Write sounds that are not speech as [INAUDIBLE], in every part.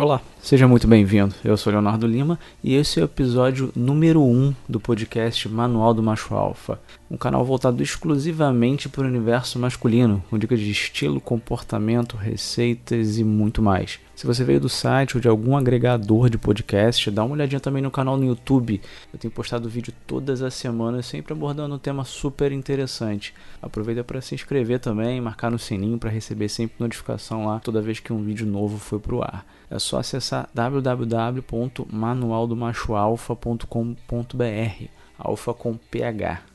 Olá, seja muito bem-vindo. Eu sou Leonardo Lima e esse é o episódio número 1 um do podcast Manual do Macho Alfa, um canal voltado exclusivamente para o universo masculino, com dicas de estilo, comportamento, receitas e muito mais. Se você veio do site ou de algum agregador de podcast, dá uma olhadinha também no canal no YouTube. Eu tenho postado vídeo todas as semanas, sempre abordando um tema super interessante. Aproveita para se inscrever também, marcar no sininho para receber sempre notificação lá toda vez que um vídeo novo for pro ar. É só acessar www.manualdomachoalfa.com.br, alfa com PH.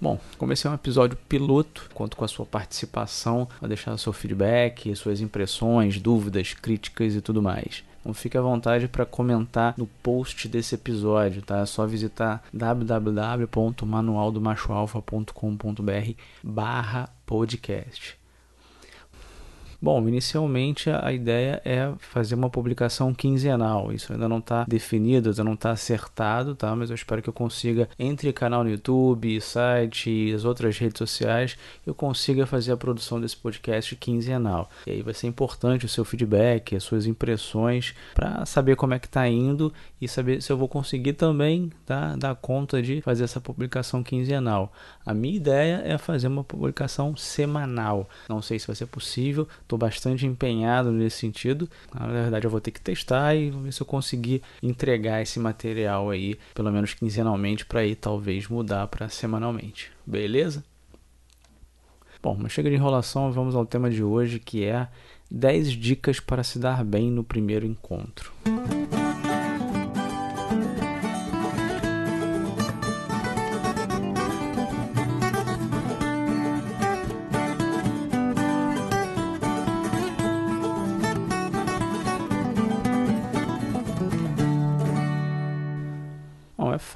Bom, comecei um episódio piloto, conto com a sua participação, a deixar seu feedback, suas impressões, dúvidas, críticas e tudo mais. Então fique à vontade para comentar no post desse episódio, tá? É só visitar www.manualdomachoalfa.com.br barra podcast. Bom, inicialmente a ideia é fazer uma publicação quinzenal. Isso ainda não está definido, ainda não está acertado, tá? Mas eu espero que eu consiga, entre canal no YouTube, site e as outras redes sociais, eu consiga fazer a produção desse podcast quinzenal. E aí vai ser importante o seu feedback, as suas impressões, para saber como é que está indo e saber se eu vou conseguir também tá, dar conta de fazer essa publicação quinzenal. A minha ideia é fazer uma publicação semanal. Não sei se vai ser possível bastante empenhado nesse sentido. Na verdade, eu vou ter que testar e ver se eu conseguir entregar esse material aí, pelo menos quinzenalmente, para aí talvez mudar para semanalmente. Beleza? Bom, mas chega de enrolação, vamos ao tema de hoje que é 10 dicas para se dar bem no primeiro encontro.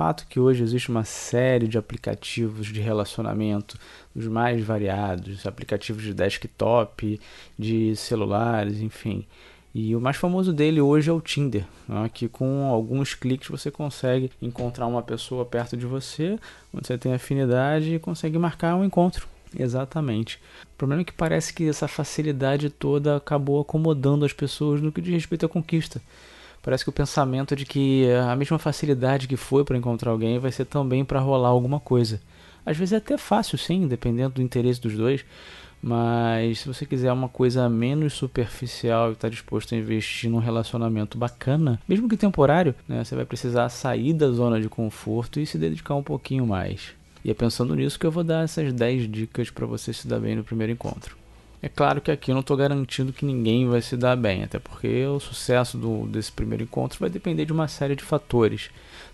Fato que hoje existe uma série de aplicativos de relacionamento, os mais variados, aplicativos de desktop, de celulares, enfim. E o mais famoso dele hoje é o Tinder, né? que com alguns cliques você consegue encontrar uma pessoa perto de você, onde você tem afinidade e consegue marcar um encontro. Exatamente. O problema é que parece que essa facilidade toda acabou acomodando as pessoas no que diz respeito à conquista parece que o pensamento de que a mesma facilidade que foi para encontrar alguém vai ser também para rolar alguma coisa. Às vezes é até fácil, sim, dependendo do interesse dos dois, mas se você quiser uma coisa menos superficial e está disposto a investir num relacionamento bacana, mesmo que temporário, né, você vai precisar sair da zona de conforto e se dedicar um pouquinho mais. E é pensando nisso que eu vou dar essas 10 dicas para você se dar bem no primeiro encontro. É claro que aqui eu não estou garantindo que ninguém vai se dar bem, até porque o sucesso do, desse primeiro encontro vai depender de uma série de fatores.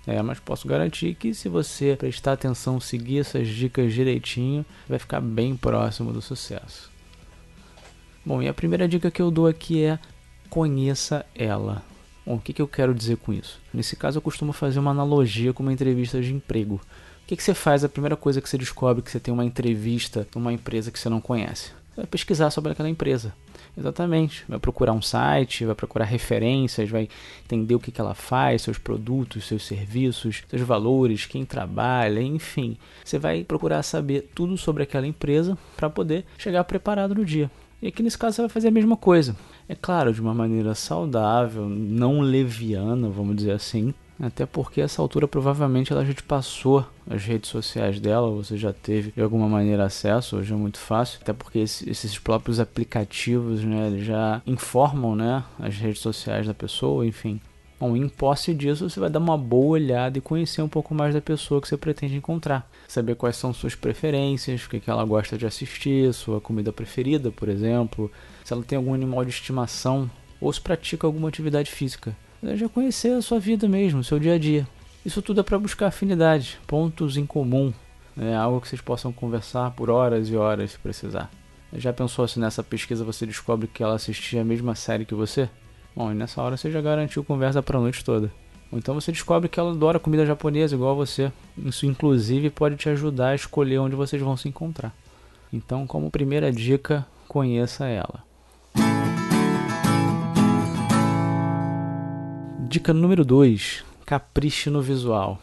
É, mas posso garantir que se você prestar atenção, seguir essas dicas direitinho, vai ficar bem próximo do sucesso. Bom, e a primeira dica que eu dou aqui é conheça ela. Bom, o que, que eu quero dizer com isso? Nesse caso, eu costumo fazer uma analogia com uma entrevista de emprego. O que, que você faz? A primeira coisa que você descobre que você tem uma entrevista numa empresa que você não conhece vai pesquisar sobre aquela empresa. Exatamente. Vai procurar um site, vai procurar referências, vai entender o que, que ela faz, seus produtos, seus serviços, seus valores, quem trabalha, enfim. Você vai procurar saber tudo sobre aquela empresa para poder chegar preparado no dia. E aqui nesse caso você vai fazer a mesma coisa. É claro, de uma maneira saudável, não leviana, vamos dizer assim, até porque essa altura provavelmente ela já te passou as redes sociais dela, você já teve de alguma maneira acesso, hoje é muito fácil, até porque esses próprios aplicativos, né, já informam, né, as redes sociais da pessoa, enfim. Bom, em posse disso, você vai dar uma boa olhada e conhecer um pouco mais da pessoa que você pretende encontrar. Saber quais são suas preferências, o que, ela gosta de assistir, sua comida preferida, por exemplo, se ela tem algum animal de estimação ou se pratica alguma atividade física já conhecer a sua vida mesmo, o seu dia a dia. Isso tudo é para buscar afinidade, pontos em comum, é algo que vocês possam conversar por horas e horas se precisar. Já pensou se nessa pesquisa você descobre que ela assistia a mesma série que você? Bom, e nessa hora você já garantiu conversa para a noite toda. Ou então você descobre que ela adora comida japonesa igual a você. Isso inclusive pode te ajudar a escolher onde vocês vão se encontrar. Então, como primeira dica, conheça ela. Dica número 2: capriche no visual.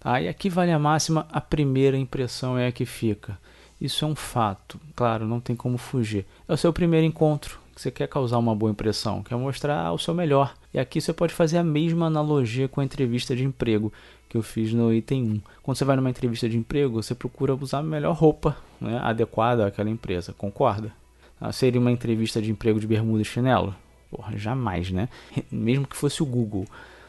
Tá? E aqui vale a máxima: a primeira impressão é a que fica. Isso é um fato, claro, não tem como fugir. É o seu primeiro encontro, que você quer causar uma boa impressão, quer mostrar o seu melhor. E aqui você pode fazer a mesma analogia com a entrevista de emprego que eu fiz no item 1. Quando você vai numa entrevista de emprego, você procura usar a melhor roupa né, adequada àquela empresa, concorda? Ah, seria uma entrevista de emprego de bermuda e chinelo? Porra, jamais, né? [LAUGHS] Mesmo que fosse o Google.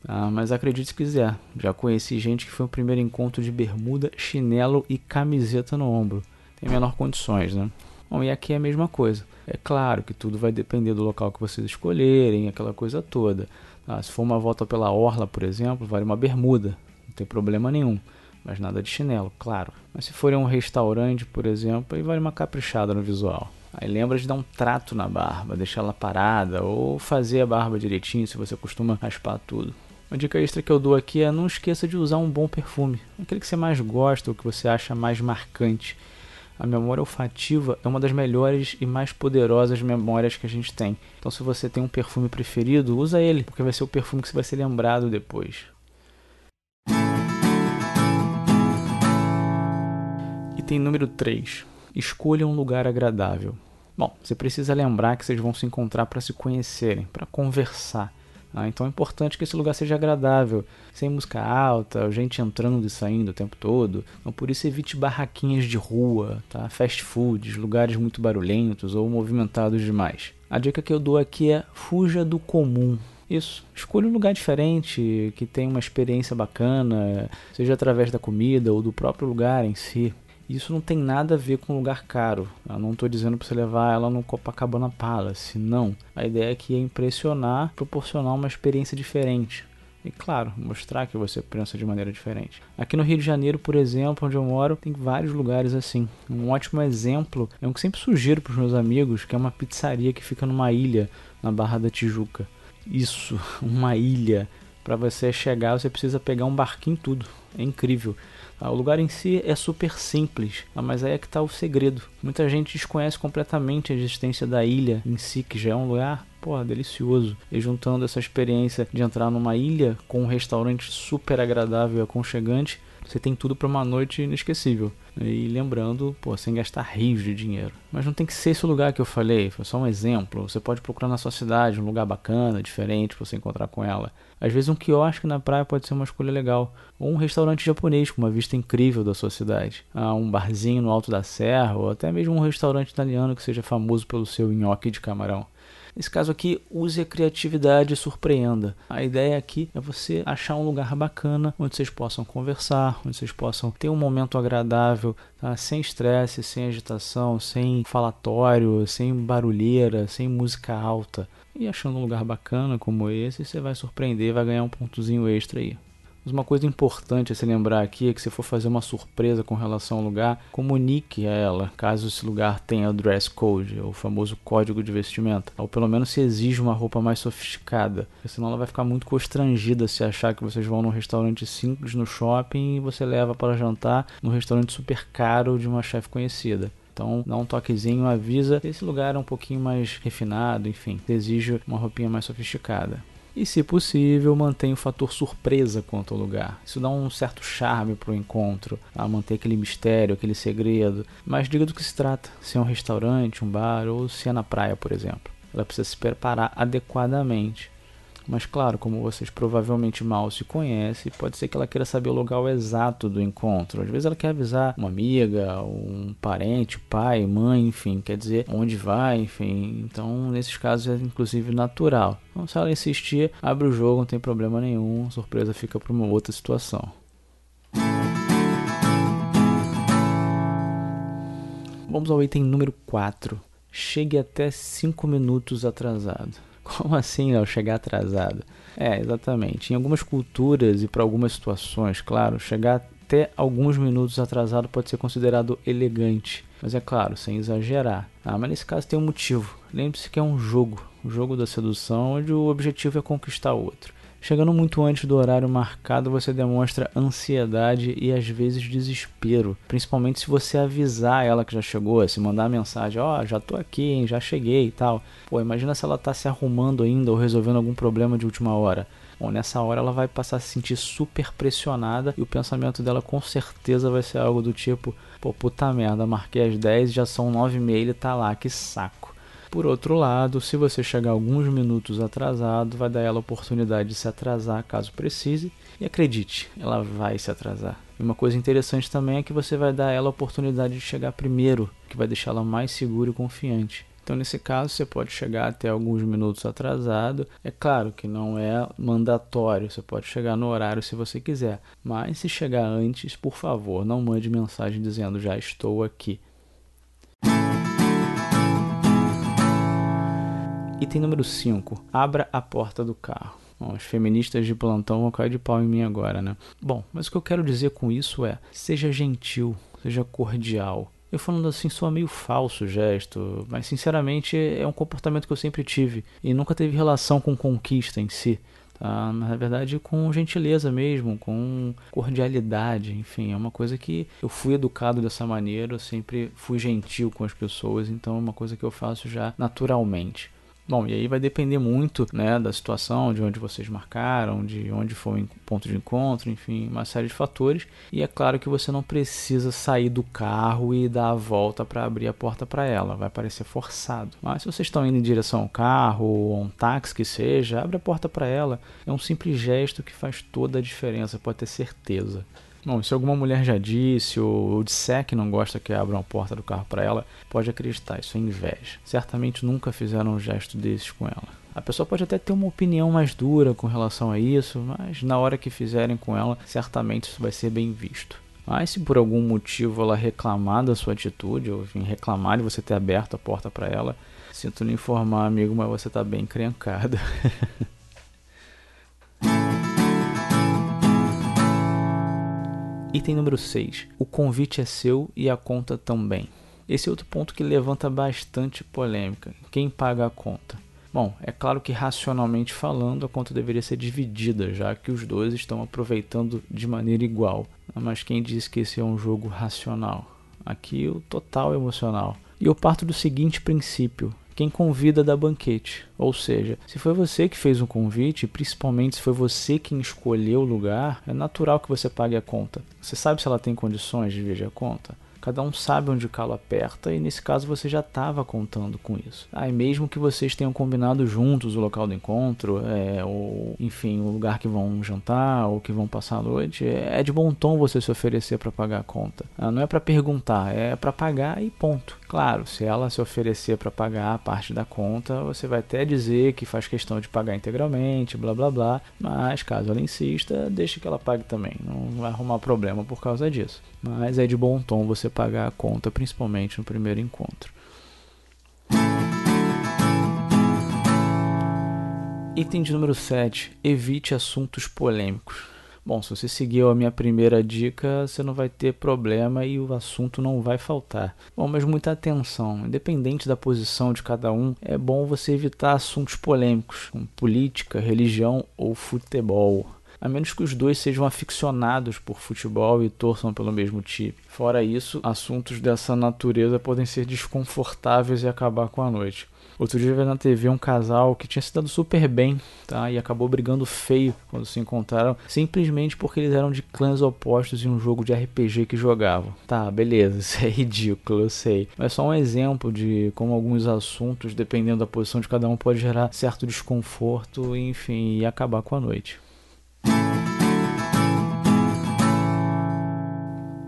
Ah, mas acredite se quiser, já conheci gente que foi o primeiro encontro de bermuda, chinelo e camiseta no ombro. Tem menor condições, né? Bom, e aqui é a mesma coisa. É claro que tudo vai depender do local que vocês escolherem, aquela coisa toda. Ah, se for uma volta pela orla, por exemplo, vale uma bermuda, não tem problema nenhum. Mas nada de chinelo, claro. Mas se for em um restaurante, por exemplo, aí vale uma caprichada no visual. Aí lembra de dar um trato na barba, deixar ela parada ou fazer a barba direitinho se você costuma raspar tudo. Uma dica extra que eu dou aqui é não esqueça de usar um bom perfume, aquele que você mais gosta ou que você acha mais marcante. A memória olfativa é uma das melhores e mais poderosas memórias que a gente tem. Então, se você tem um perfume preferido, usa ele, porque vai ser o perfume que você vai ser lembrado depois. Item número 3. Escolha um lugar agradável. Bom, você precisa lembrar que vocês vão se encontrar para se conhecerem, para conversar. Ah, então é importante que esse lugar seja agradável, sem música alta, gente entrando e saindo o tempo todo. Então por isso evite barraquinhas de rua, tá? fast foods, lugares muito barulhentos ou movimentados demais. A dica que eu dou aqui é fuja do comum. Isso. Escolha um lugar diferente, que tenha uma experiência bacana, seja através da comida ou do próprio lugar em si. Isso não tem nada a ver com lugar caro. Eu não estou dizendo para você levar ela no Copacabana Palace, não. A ideia aqui é impressionar, proporcionar uma experiência diferente. E claro, mostrar que você pensa de maneira diferente. Aqui no Rio de Janeiro, por exemplo, onde eu moro, tem vários lugares assim. Um ótimo exemplo é um que sempre sugiro para os meus amigos, que é uma pizzaria que fica numa ilha na Barra da Tijuca. Isso, [LAUGHS] uma ilha. Para você chegar, você precisa pegar um barquinho tudo. É incrível. Ah, o lugar em si é super simples, ah, mas aí é que está o segredo. Muita gente desconhece completamente a existência da ilha em si, que já é um lugar pô, delicioso. E juntando essa experiência de entrar numa ilha com um restaurante super agradável e aconchegante, você tem tudo para uma noite inesquecível. E lembrando, pô, sem gastar rios de dinheiro. Mas não tem que ser esse lugar que eu falei, foi só um exemplo. Você pode procurar na sua cidade um lugar bacana, diferente, para você encontrar com ela. Às vezes um quiosque na praia pode ser uma escolha legal. Ou um restaurante japonês com uma vista incrível da sua cidade. Ah, um barzinho no alto da serra, ou até mesmo um restaurante italiano que seja famoso pelo seu nhoque de camarão. Nesse caso aqui, use a criatividade e surpreenda. A ideia aqui é você achar um lugar bacana onde vocês possam conversar, onde vocês possam ter um momento agradável, tá? sem estresse, sem agitação, sem falatório, sem barulheira, sem música alta. E achando um lugar bacana como esse, você vai surpreender, vai ganhar um pontozinho extra aí. Mas uma coisa importante a se lembrar aqui é que se for fazer uma surpresa com relação ao lugar, comunique a ela, caso esse lugar tenha o dress code, o famoso código de vestimenta, ou pelo menos se exige uma roupa mais sofisticada, porque senão ela vai ficar muito constrangida se achar que vocês vão num restaurante simples no shopping e você leva para jantar num restaurante super caro de uma chefe conhecida. Então, dá um toquezinho, avisa. Esse lugar é um pouquinho mais refinado, enfim, exige uma roupinha mais sofisticada. E, se possível, mantenha o fator surpresa quanto ao lugar. Isso dá um certo charme para o encontro, a manter aquele mistério, aquele segredo. Mas diga do que se trata: se é um restaurante, um bar ou se é na praia, por exemplo. Ela precisa se preparar adequadamente. Mas claro, como vocês provavelmente mal se conhecem, pode ser que ela queira saber o local exato do encontro. Às vezes ela quer avisar uma amiga, um parente, pai, mãe, enfim, quer dizer onde vai, enfim. Então, nesses casos é inclusive natural. Então, se ela insistir, abre o jogo, não tem problema nenhum, a surpresa fica para uma outra situação. Vamos ao item número 4. Chegue até 5 minutos atrasado. Como assim ao chegar atrasado? É, exatamente. Em algumas culturas e para algumas situações, claro, chegar até alguns minutos atrasado pode ser considerado elegante. Mas é claro, sem exagerar. Ah, mas nesse caso tem um motivo. Lembre-se que é um jogo, o um jogo da sedução, onde o objetivo é conquistar o outro. Chegando muito antes do horário marcado, você demonstra ansiedade e às vezes desespero, principalmente se você avisar ela que já chegou, se mandar mensagem, ó, oh, já tô aqui, hein, já cheguei e tal. Pô, imagina se ela tá se arrumando ainda ou resolvendo algum problema de última hora. Bom, nessa hora ela vai passar a se sentir super pressionada e o pensamento dela com certeza vai ser algo do tipo: pô, puta merda, marquei às 10 já são 9 e meia, ele tá lá, que saco. Por outro lado, se você chegar alguns minutos atrasado, vai dar ela a oportunidade de se atrasar caso precise. E acredite, ela vai se atrasar. E uma coisa interessante também é que você vai dar ela a oportunidade de chegar primeiro, que vai deixá-la mais segura e confiante. Então, nesse caso, você pode chegar até alguns minutos atrasado. É claro que não é mandatório, você pode chegar no horário se você quiser. Mas se chegar antes, por favor, não mande mensagem dizendo já estou aqui. Item número 5. Abra a porta do carro. Bom, as feministas de plantão vão cair de pau em mim agora, né? Bom, mas o que eu quero dizer com isso é: seja gentil, seja cordial, eu falando assim soa meio falso o gesto, mas sinceramente é um comportamento que eu sempre tive e nunca teve relação com conquista em si. Tá? Na verdade, com gentileza mesmo, com cordialidade, enfim, é uma coisa que eu fui educado dessa maneira, eu sempre fui gentil com as pessoas, então é uma coisa que eu faço já naturalmente. Bom, e aí vai depender muito né, da situação, de onde vocês marcaram, de onde foi o ponto de encontro, enfim, uma série de fatores. E é claro que você não precisa sair do carro e dar a volta para abrir a porta para ela, vai parecer forçado. Mas se vocês estão indo em direção ao carro ou a um táxi que seja, abre a porta para ela. É um simples gesto que faz toda a diferença, pode ter certeza. Bom, se alguma mulher já disse ou disser que não gosta que abram a porta do carro para ela, pode acreditar, isso é inveja. Certamente nunca fizeram um gesto desses com ela. A pessoa pode até ter uma opinião mais dura com relação a isso, mas na hora que fizerem com ela, certamente isso vai ser bem visto. Mas se por algum motivo ela reclamar da sua atitude, ou enfim, reclamar de você ter aberto a porta para ela, sinto lhe informar, amigo, mas você está bem encrencado. [LAUGHS] Item número 6. O convite é seu e a conta também. Esse é outro ponto que levanta bastante polêmica. Quem paga a conta? Bom, é claro que racionalmente falando a conta deveria ser dividida, já que os dois estão aproveitando de maneira igual. Mas quem diz que esse é um jogo racional? Aqui o total emocional. E eu parto do seguinte princípio: quem convida dá banquete. Ou seja, se foi você que fez um convite, principalmente se foi você quem escolheu o lugar, é natural que você pague a conta. Você sabe se ela tem condições de dividir a conta? Cada um sabe onde o calo aperta e nesse caso você já estava contando com isso. Aí ah, mesmo que vocês tenham combinado juntos o local do encontro, é, ou enfim, o lugar que vão jantar ou que vão passar a noite, é, é de bom tom você se oferecer para pagar a conta. Ah, não é para perguntar, é para pagar e ponto. Claro, se ela se oferecer para pagar a parte da conta, você vai até dizer que faz questão de pagar integralmente, blá blá blá, mas caso ela insista, deixe que ela pague também, não vai arrumar problema por causa disso. Mas é de bom tom você pagar a conta, principalmente no primeiro encontro. Item de número 7. Evite assuntos polêmicos. Bom, se você seguiu a minha primeira dica, você não vai ter problema e o assunto não vai faltar. Bom, mas muita atenção, independente da posição de cada um, é bom você evitar assuntos polêmicos, como política, religião ou futebol. A menos que os dois sejam aficionados por futebol e torçam pelo mesmo time. Fora isso, assuntos dessa natureza podem ser desconfortáveis e acabar com a noite. Outro dia eu vi na TV um casal que tinha se dado super bem, tá? E acabou brigando feio quando se encontraram, simplesmente porque eles eram de clãs opostos em um jogo de RPG que jogavam. Tá, beleza, [LAUGHS] isso é ridículo, eu sei. Mas só um exemplo de como alguns assuntos, dependendo da posição de cada um, pode gerar certo desconforto, enfim, e acabar com a noite.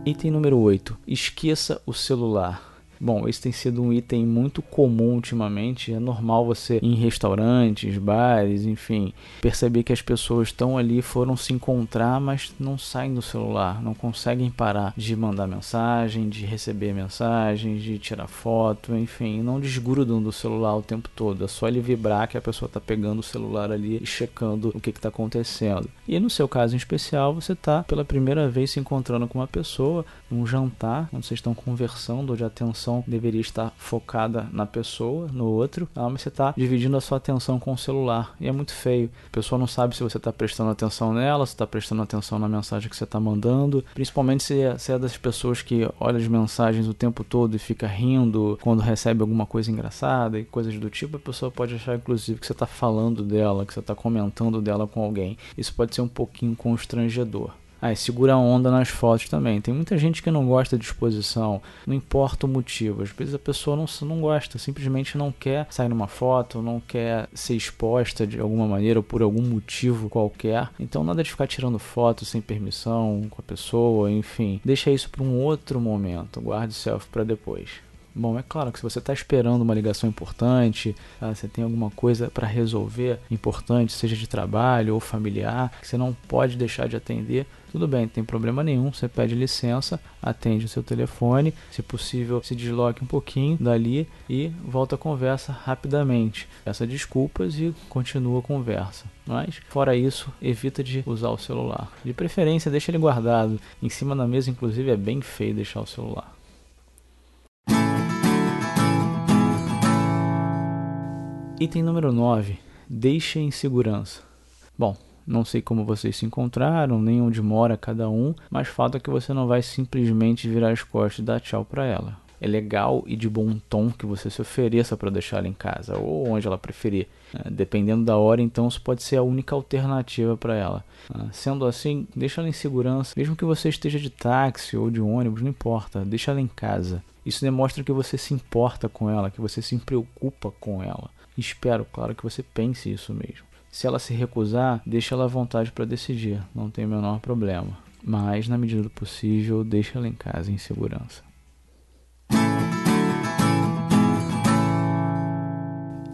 Item número 8. Esqueça o celular. Bom, esse tem sido um item muito comum ultimamente. É normal você em restaurantes, bares, enfim, perceber que as pessoas estão ali, foram se encontrar, mas não saem do celular, não conseguem parar de mandar mensagem, de receber mensagem, de tirar foto, enfim, não desgrudam do celular o tempo todo. É só ele vibrar que a pessoa está pegando o celular ali e checando o que está acontecendo. E no seu caso em especial, você está pela primeira vez se encontrando com uma pessoa, num jantar, onde vocês estão conversando de atenção atenção deveria estar focada na pessoa, no outro, ah, mas você está dividindo a sua atenção com o celular. E é muito feio. A pessoa não sabe se você está prestando atenção nela, se está prestando atenção na mensagem que você está mandando. Principalmente se é, se é das pessoas que olha as mensagens o tempo todo e fica rindo quando recebe alguma coisa engraçada e coisas do tipo, a pessoa pode achar, inclusive, que você está falando dela, que você está comentando dela com alguém. Isso pode ser um pouquinho constrangedor. Ah, segura a onda nas fotos também. Tem muita gente que não gosta de exposição, não importa o motivo. Às vezes a pessoa não, não gosta, simplesmente não quer sair numa foto, não quer ser exposta de alguma maneira ou por algum motivo qualquer. Então nada de ficar tirando foto sem permissão com a pessoa, enfim. Deixa isso para um outro momento. Guarde o selfie para depois. Bom, é claro que se você está esperando uma ligação importante, tá? você tem alguma coisa para resolver importante, seja de trabalho ou familiar, que você não pode deixar de atender, tudo bem, não tem problema nenhum. Você pede licença, atende o seu telefone, se possível, se desloque um pouquinho dali e volta a conversa rapidamente. Peça desculpas e continua a conversa. Mas, fora isso, evita de usar o celular. De preferência, deixa ele guardado. Em cima da mesa, inclusive, é bem feio deixar o celular. Item número 9. Deixe em segurança. Bom, não sei como vocês se encontraram, nem onde mora cada um, mas fato é que você não vai simplesmente virar as costas e dar tchau para ela. É legal e de bom tom que você se ofereça para deixar ela em casa ou onde ela preferir. É, dependendo da hora, então isso pode ser a única alternativa para ela. Ah, sendo assim, deixa ela em segurança, mesmo que você esteja de táxi ou de ônibus, não importa, deixa ela em casa. Isso demonstra que você se importa com ela, que você se preocupa com ela. Espero, claro, que você pense isso mesmo. Se ela se recusar, deixe ela à vontade para decidir, não tem o menor problema. Mas, na medida do possível, deixe ela em casa em segurança.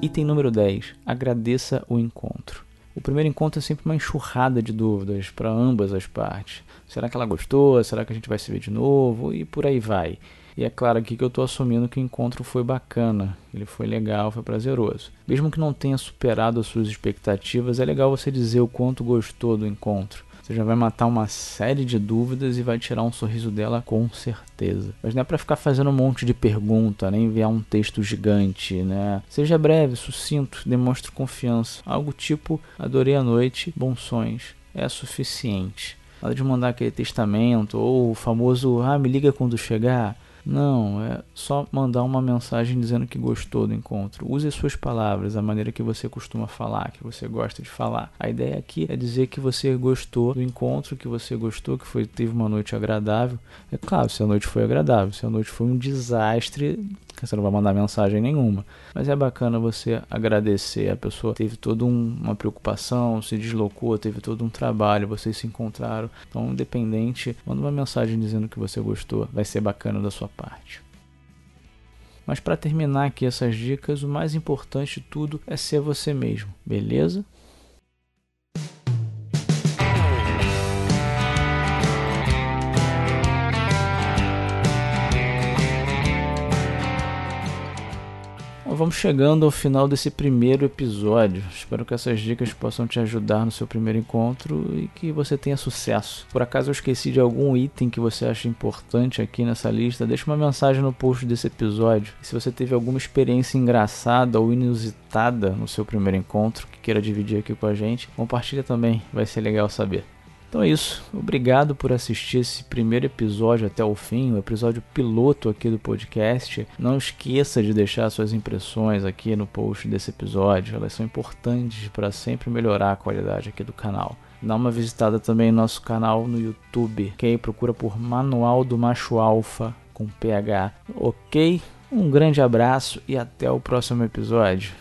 Item número 10. Agradeça o encontro. O primeiro encontro é sempre uma enxurrada de dúvidas para ambas as partes. Será que ela gostou? Será que a gente vai se ver de novo? E por aí vai. E é claro aqui que eu estou assumindo que o encontro foi bacana, ele foi legal, foi prazeroso. Mesmo que não tenha superado as suas expectativas, é legal você dizer o quanto gostou do encontro. Você já vai matar uma série de dúvidas e vai tirar um sorriso dela com certeza. Mas não é para ficar fazendo um monte de pergunta, nem enviar um texto gigante, né? Seja breve, sucinto, demonstre confiança. Algo tipo: adorei a noite, bons sonhos. É suficiente. Nada de mandar aquele testamento ou o famoso ah, me liga quando chegar. Não, é só mandar uma mensagem dizendo que gostou do encontro. Use as suas palavras, a maneira que você costuma falar, que você gosta de falar. A ideia aqui é dizer que você gostou do encontro, que você gostou, que foi teve uma noite agradável. É claro, se a noite foi agradável, se a noite foi um desastre, você não vai mandar mensagem nenhuma. Mas é bacana você agradecer. A pessoa teve toda um, uma preocupação, se deslocou, teve todo um trabalho, vocês se encontraram. Então, independente, manda uma mensagem dizendo que você gostou. Vai ser bacana da sua parte. Mas para terminar aqui essas dicas, o mais importante de tudo é ser você mesmo, beleza? Vamos chegando ao final desse primeiro episódio. Espero que essas dicas possam te ajudar no seu primeiro encontro e que você tenha sucesso. Por acaso eu esqueci de algum item que você acha importante aqui nessa lista, deixa uma mensagem no post desse episódio. E se você teve alguma experiência engraçada ou inusitada no seu primeiro encontro que queira dividir aqui com a gente, compartilha também, vai ser legal saber. Então é isso. Obrigado por assistir esse primeiro episódio até o fim, o episódio piloto aqui do podcast. Não esqueça de deixar suas impressões aqui no post desse episódio. Elas são importantes para sempre melhorar a qualidade aqui do canal. Dá uma visitada também no nosso canal no YouTube, ok? Procura por Manual do Macho Alfa com PH, ok? Um grande abraço e até o próximo episódio.